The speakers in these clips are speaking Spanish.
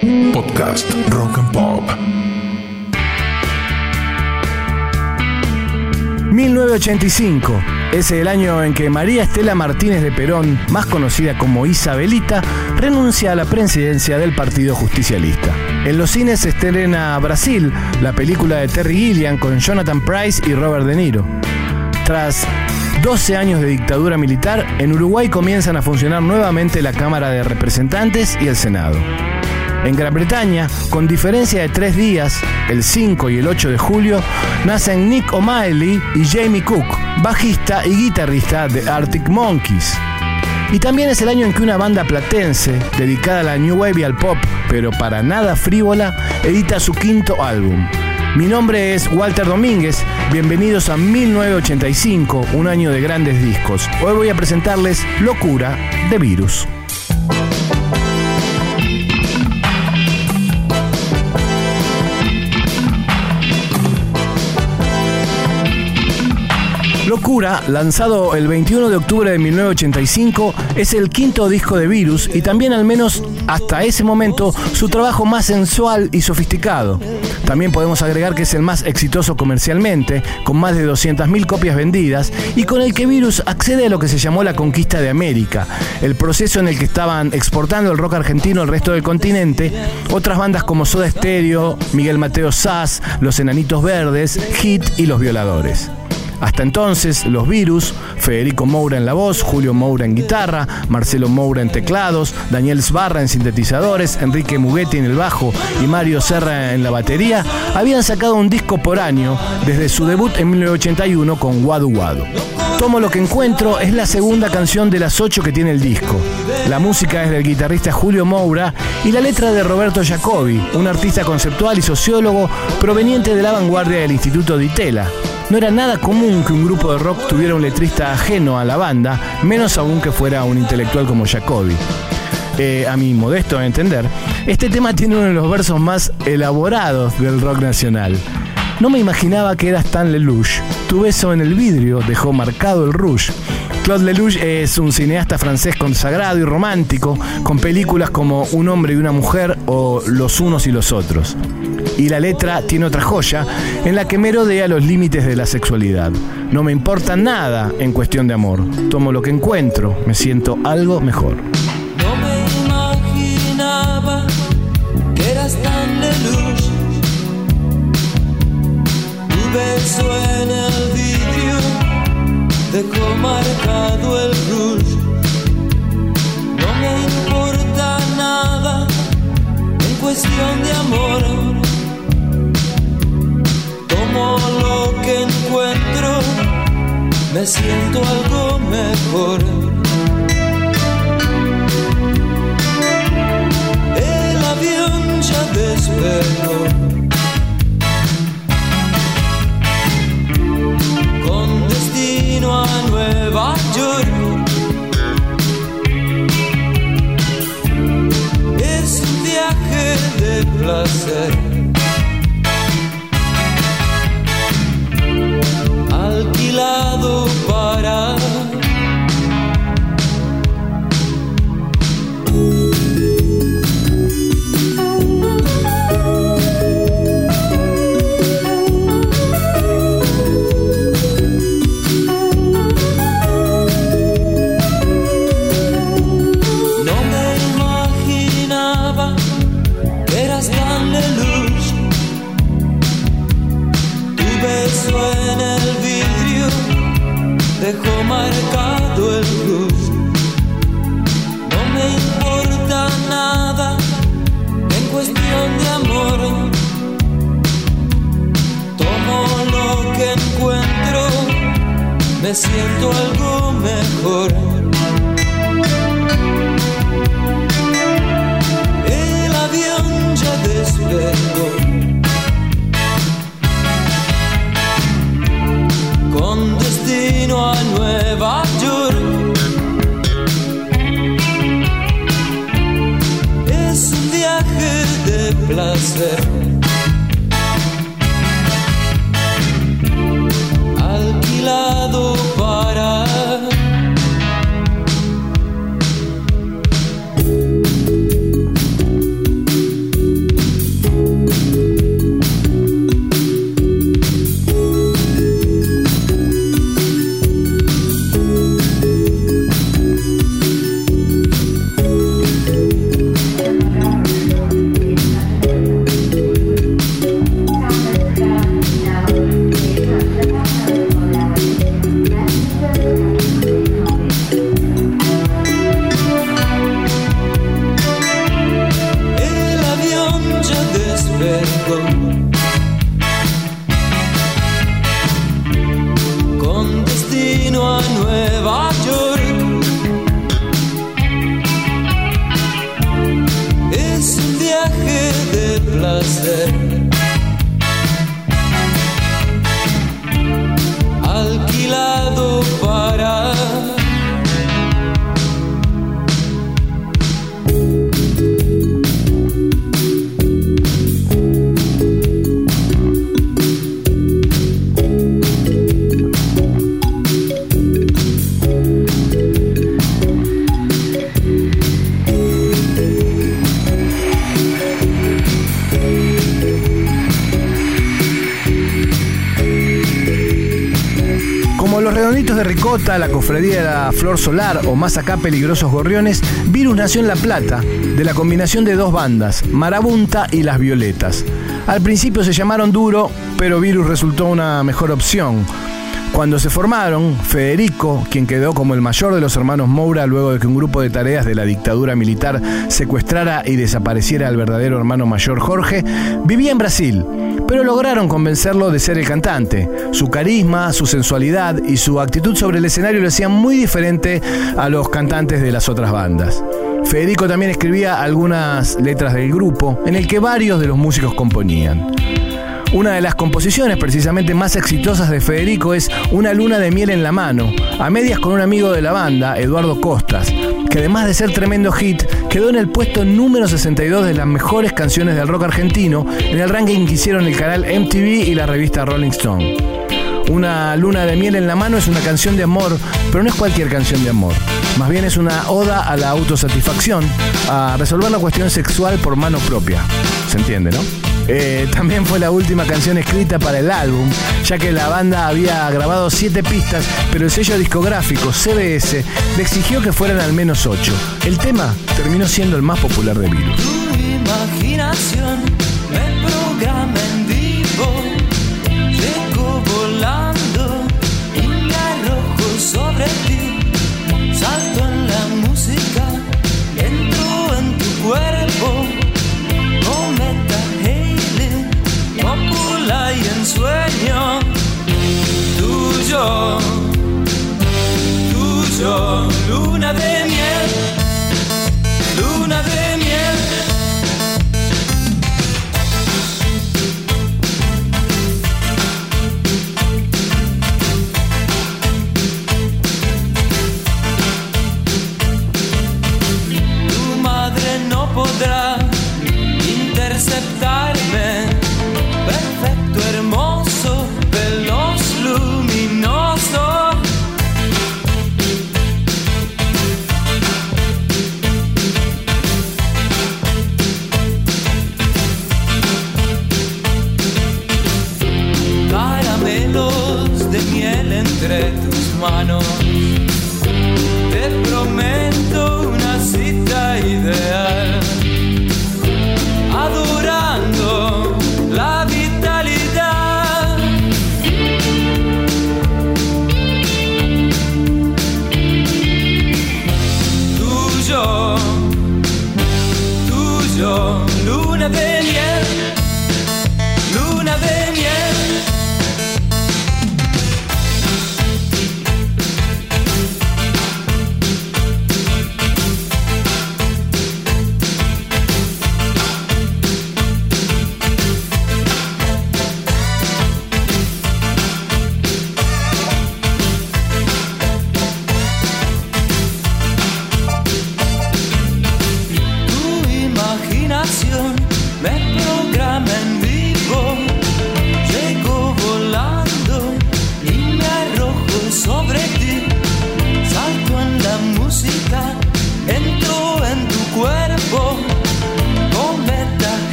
Podcast Rock and Pop. 1985 es el año en que María Estela Martínez de Perón, más conocida como Isabelita, renuncia a la presidencia del Partido Justicialista. En los cines se estrena Brasil, la película de Terry Gilliam con Jonathan Price y Robert De Niro. Tras 12 años de dictadura militar, en Uruguay comienzan a funcionar nuevamente la Cámara de Representantes y el Senado. En Gran Bretaña, con diferencia de tres días, el 5 y el 8 de julio, nacen Nick O'Malley y Jamie Cook, bajista y guitarrista de Arctic Monkeys. Y también es el año en que una banda platense, dedicada a la New Wave y al pop, pero para nada frívola, edita su quinto álbum. Mi nombre es Walter Domínguez, bienvenidos a 1985, un año de grandes discos. Hoy voy a presentarles Locura de Virus. Locura, lanzado el 21 de octubre de 1985, es el quinto disco de Virus y también al menos hasta ese momento su trabajo más sensual y sofisticado. También podemos agregar que es el más exitoso comercialmente, con más de 200.000 copias vendidas y con el que Virus accede a lo que se llamó la conquista de América, el proceso en el que estaban exportando el rock argentino al resto del continente, otras bandas como Soda Stereo, Miguel Mateo Sass, Los Enanitos Verdes, Hit y Los Violadores. Hasta entonces, los virus, Federico Moura en la voz, Julio Moura en guitarra, Marcelo Moura en teclados, Daniel Sbarra en sintetizadores, Enrique Muguetti en el bajo y Mario Serra en la batería, habían sacado un disco por año desde su debut en 1981 con Wadu Wadu. Tomo lo que encuentro es la segunda canción de las ocho que tiene el disco. La música es del guitarrista Julio Moura y la letra de Roberto Jacobi, un artista conceptual y sociólogo proveniente de la vanguardia del Instituto de Itela. No era nada común que un grupo de rock tuviera un letrista ajeno a la banda, menos aún que fuera un intelectual como Jacobi. Eh, a mi modesto entender, este tema tiene uno de los versos más elaborados del rock nacional. No me imaginaba que eras tan Lelouch. Tu beso en el vidrio dejó marcado el rouge. Claude Lelouch es un cineasta francés consagrado y romántico, con películas como Un hombre y una mujer o Los unos y los otros. Y la letra tiene otra joya en la que merodea los límites de la sexualidad. No me importa nada en cuestión de amor. Tomo lo que encuentro, me siento algo mejor. En el vidrio dejó marcado el rouge. No me importa nada en cuestión de amor. Tomo lo que encuentro, me siento algo mejor. El avión ya despegó. Cuestión de amor. Tomo lo que encuentro, me siento algo mejor. El avión ya despegó. Placer. La cofradía de la flor solar o más acá peligrosos gorriones, Virus nació en La Plata, de la combinación de dos bandas, Marabunta y Las Violetas. Al principio se llamaron Duro, pero Virus resultó una mejor opción. Cuando se formaron, Federico, quien quedó como el mayor de los hermanos Moura luego de que un grupo de tareas de la dictadura militar secuestrara y desapareciera al verdadero hermano mayor Jorge, vivía en Brasil, pero lograron convencerlo de ser el cantante. Su carisma, su sensualidad y su actitud sobre el escenario lo hacían muy diferente a los cantantes de las otras bandas. Federico también escribía algunas letras del grupo, en el que varios de los músicos componían. Una de las composiciones precisamente más exitosas de Federico es Una luna de miel en la mano, a medias con un amigo de la banda, Eduardo Costas, que además de ser tremendo hit, quedó en el puesto número 62 de las mejores canciones del rock argentino en el ranking que hicieron el canal MTV y la revista Rolling Stone. Una luna de miel en la mano es una canción de amor, pero no es cualquier canción de amor. Más bien es una oda a la autosatisfacción, a resolver la cuestión sexual por mano propia. ¿Se entiende, no? Eh, también fue la última canción escrita para el álbum, ya que la banda había grabado siete pistas, pero el sello discográfico CBS le exigió que fueran al menos ocho. El tema terminó siendo el más popular de Virus. Imaginación me Tuyo, tuyo, luna de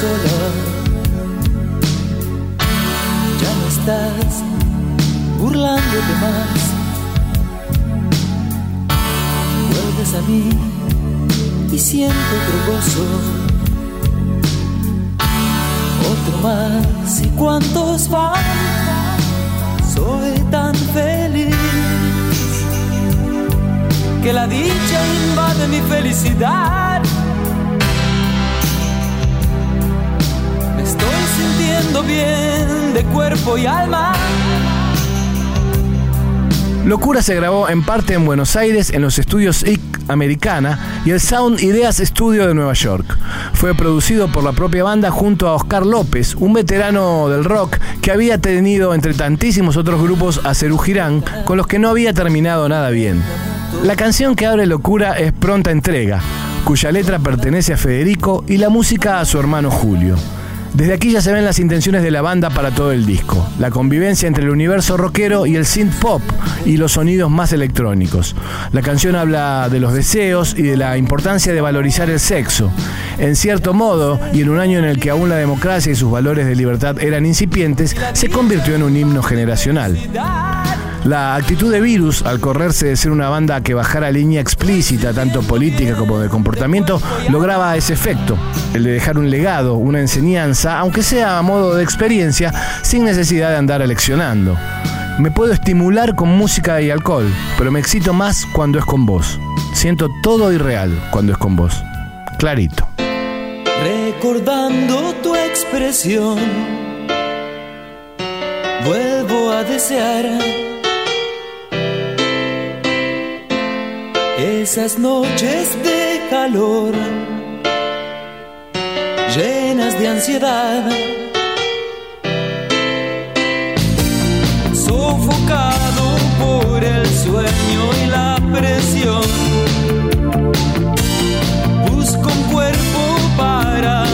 sola. Ya no estás burlándote más. Vuelves a mí y siento otro gozo. Otro más y cuántos van. Soy tan feliz que la dicha invade mi felicidad. Bien de cuerpo y alma. Locura se grabó en parte en Buenos Aires en los estudios IC Americana y el Sound Ideas Studio de Nueva York. Fue producido por la propia banda junto a Oscar López, un veterano del rock que había tenido entre tantísimos otros grupos a Cerú Girán, con los que no había terminado nada bien. La canción que abre Locura es Pronta Entrega, cuya letra pertenece a Federico y la música a su hermano Julio. Desde aquí ya se ven las intenciones de la banda para todo el disco, la convivencia entre el universo rockero y el synth pop y los sonidos más electrónicos. La canción habla de los deseos y de la importancia de valorizar el sexo. En cierto modo, y en un año en el que aún la democracia y sus valores de libertad eran incipientes, se convirtió en un himno generacional. La actitud de Virus, al correrse de ser una banda que bajara línea explícita, tanto política como de comportamiento, lograba ese efecto, el de dejar un legado, una enseñanza, aunque sea a modo de experiencia, sin necesidad de andar eleccionando. Me puedo estimular con música y alcohol, pero me excito más cuando es con vos. Siento todo irreal cuando es con vos. Clarito. Recordando tu expresión, vuelvo a desear esas noches de calor, llenas de ansiedad, sofocado por el sueño y la presión. Busco un cuerpo para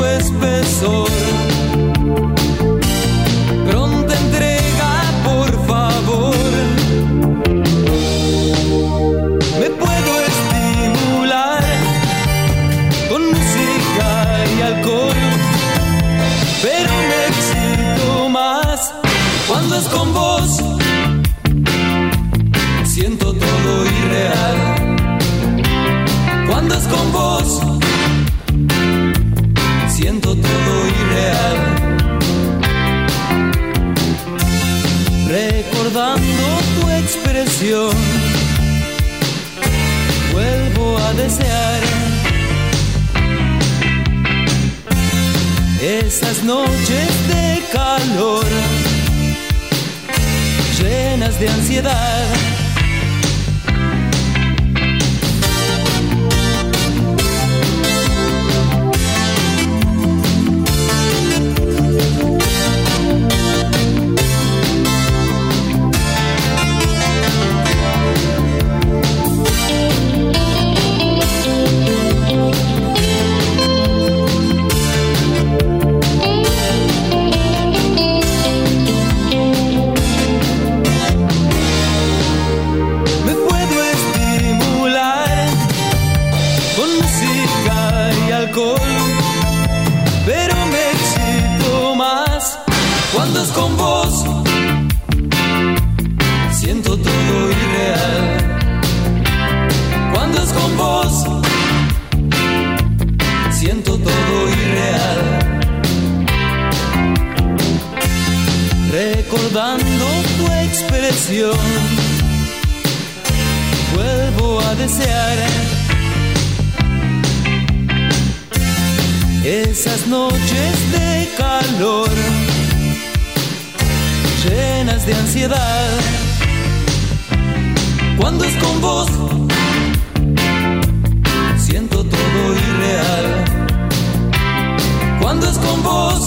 whisper de ansiedad. Expresión. Vuelvo a desear esas noches de calor, llenas de ansiedad. Cuando es con vos, siento todo irreal. Cuando es con vos,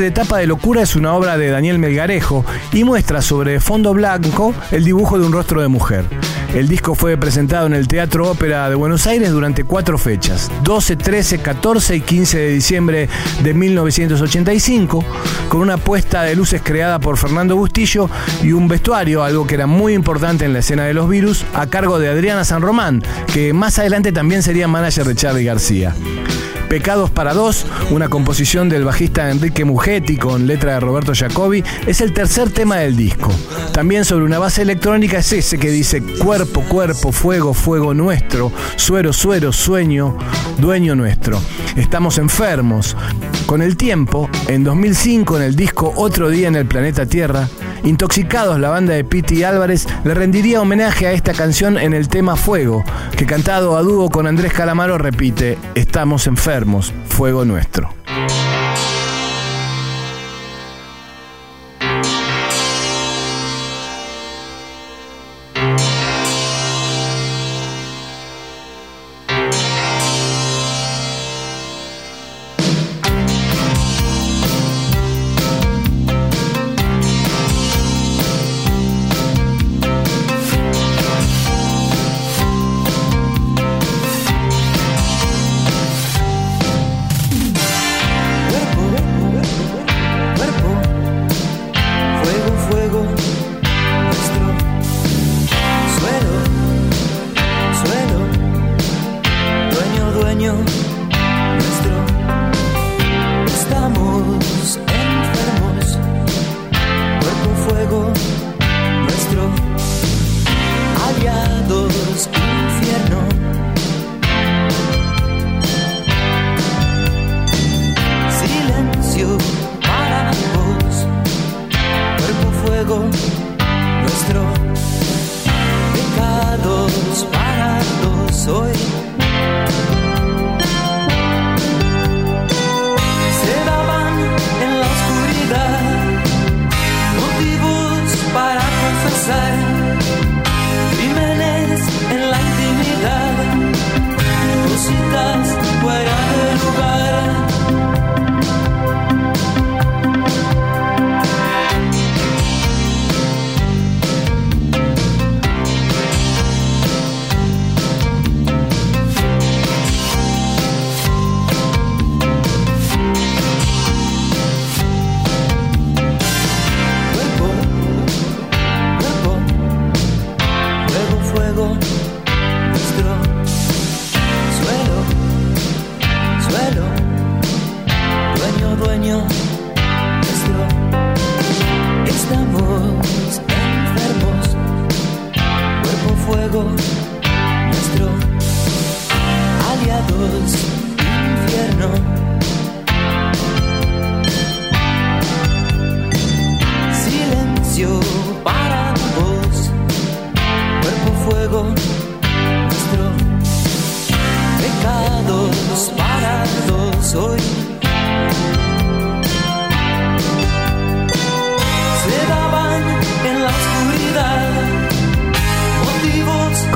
De tapa de locura es una obra de Daniel Melgarejo y muestra sobre fondo blanco el dibujo de un rostro de mujer. El disco fue presentado en el Teatro Ópera de Buenos Aires durante cuatro fechas, 12, 13, 14 y 15 de diciembre de 1985, con una puesta de luces creada por Fernando Bustillo y un vestuario, algo que era muy importante en la escena de los virus, a cargo de Adriana San Román, que más adelante también sería manager de Charlie García. Pecados para dos, una composición del bajista Enrique Mugetti con letra de Roberto Jacobi, es el tercer tema del disco. También sobre una base electrónica es ese que dice cuerpo, cuerpo, fuego, fuego nuestro, suero, suero, sueño, dueño nuestro. Estamos enfermos. Con el tiempo, en 2005 en el disco Otro día en el planeta Tierra, Intoxicados, la banda de Piti Álvarez le rendiría homenaje a esta canción en el tema Fuego, que cantado a dúo con Andrés Calamaro repite, Estamos enfermos, fuego nuestro.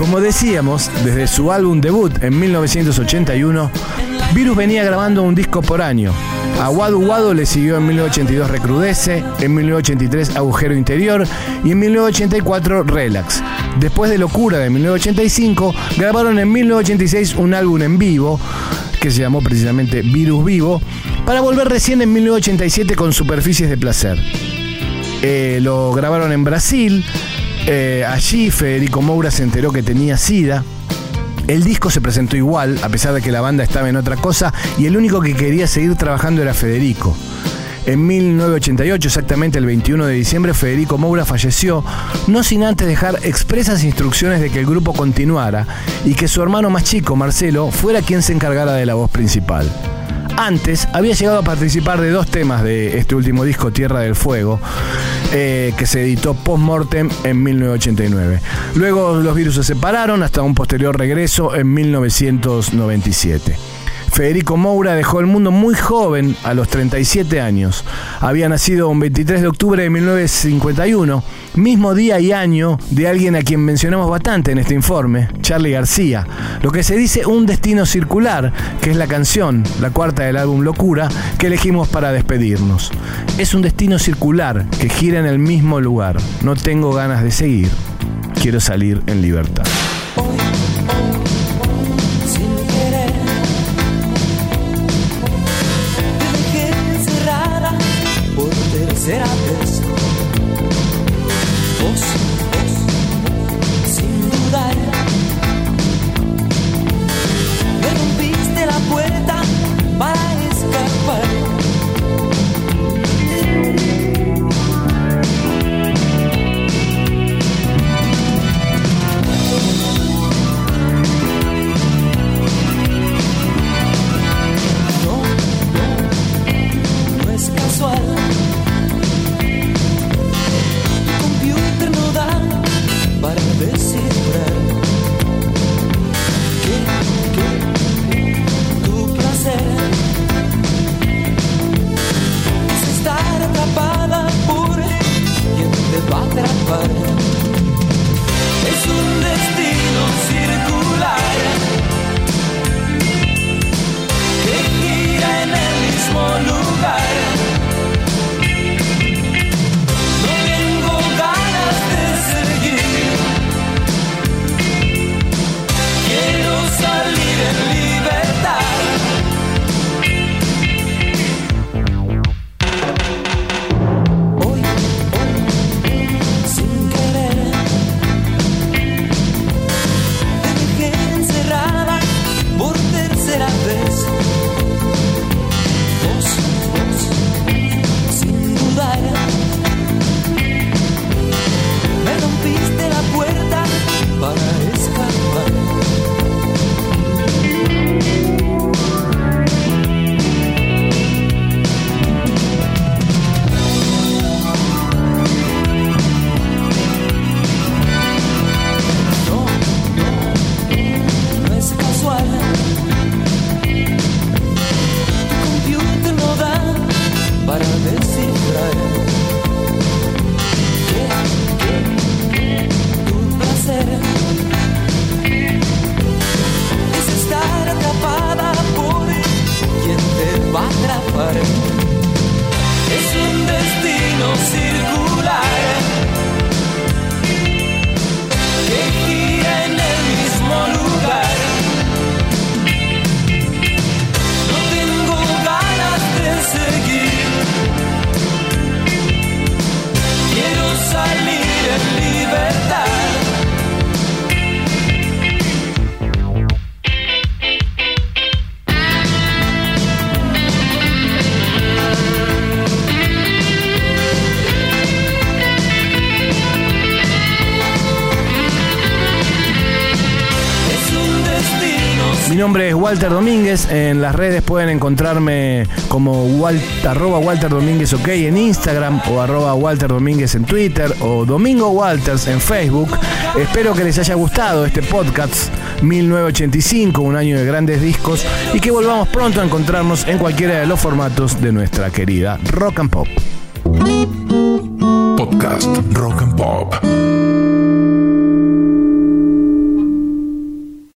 Como decíamos, desde su álbum debut en 1981, Virus venía grabando un disco por año. A Wadu Wadu le siguió en 1982 Recrudece, en 1983 Agujero Interior y en 1984 Relax. Después de Locura de 1985, grabaron en 1986 un álbum en vivo que se llamó precisamente Virus Vivo, para volver recién en 1987 con Superficies de Placer. Eh, lo grabaron en Brasil, eh, allí Federico Moura se enteró que tenía SIDA. El disco se presentó igual, a pesar de que la banda estaba en otra cosa, y el único que quería seguir trabajando era Federico. En 1988, exactamente el 21 de diciembre, Federico Moura falleció, no sin antes dejar expresas instrucciones de que el grupo continuara y que su hermano más chico, Marcelo, fuera quien se encargara de la voz principal. Antes había llegado a participar de dos temas de este último disco, Tierra del Fuego, eh, que se editó post-mortem en 1989. Luego los virus se separaron hasta un posterior regreso en 1997. Federico Moura dejó el mundo muy joven, a los 37 años. Había nacido un 23 de octubre de 1951, mismo día y año de alguien a quien mencionamos bastante en este informe, Charlie García. Lo que se dice un destino circular, que es la canción, la cuarta del álbum Locura, que elegimos para despedirnos. Es un destino circular que gira en el mismo lugar. No tengo ganas de seguir. Quiero salir en libertad. Es Walter Domínguez. En las redes pueden encontrarme como arroba Walter Domínguez OK en Instagram o arroba Walter Domínguez en Twitter o Domingo Walters en Facebook. Espero que les haya gustado este podcast 1985, un año de grandes discos y que volvamos pronto a encontrarnos en cualquiera de los formatos de nuestra querida Rock and Pop. Podcast Rock and Pop.